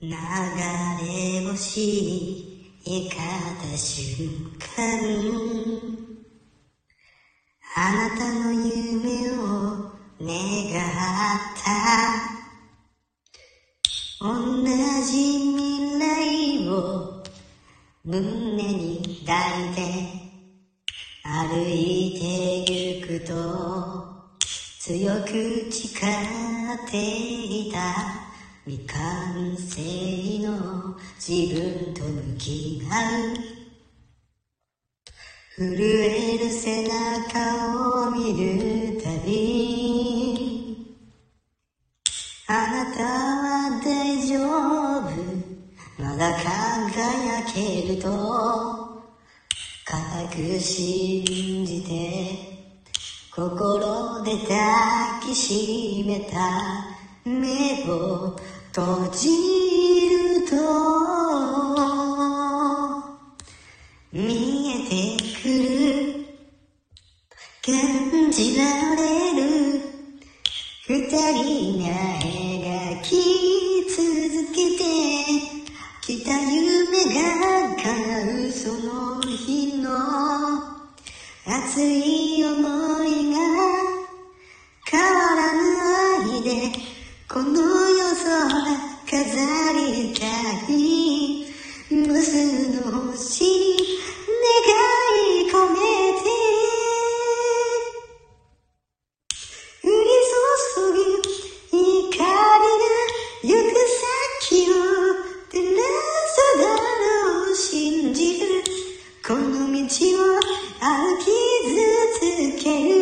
流れ星光った瞬間あなたの夢を願った。同じ未来を胸に抱いて歩いてゆくと強く誓っていた。未完成の自分と向き合う震える背中を見るたび。あなたは大丈夫。まだ輝けると。固く信じて心で抱きしめた。目を閉じる。と見えてくる。感じられる。二人が描き続けてきた夢が叶うその日の熱い思い。に結の星願い込めて降り注ぐ光が行く先を照らすだろう信じる。この道を歩き続ける。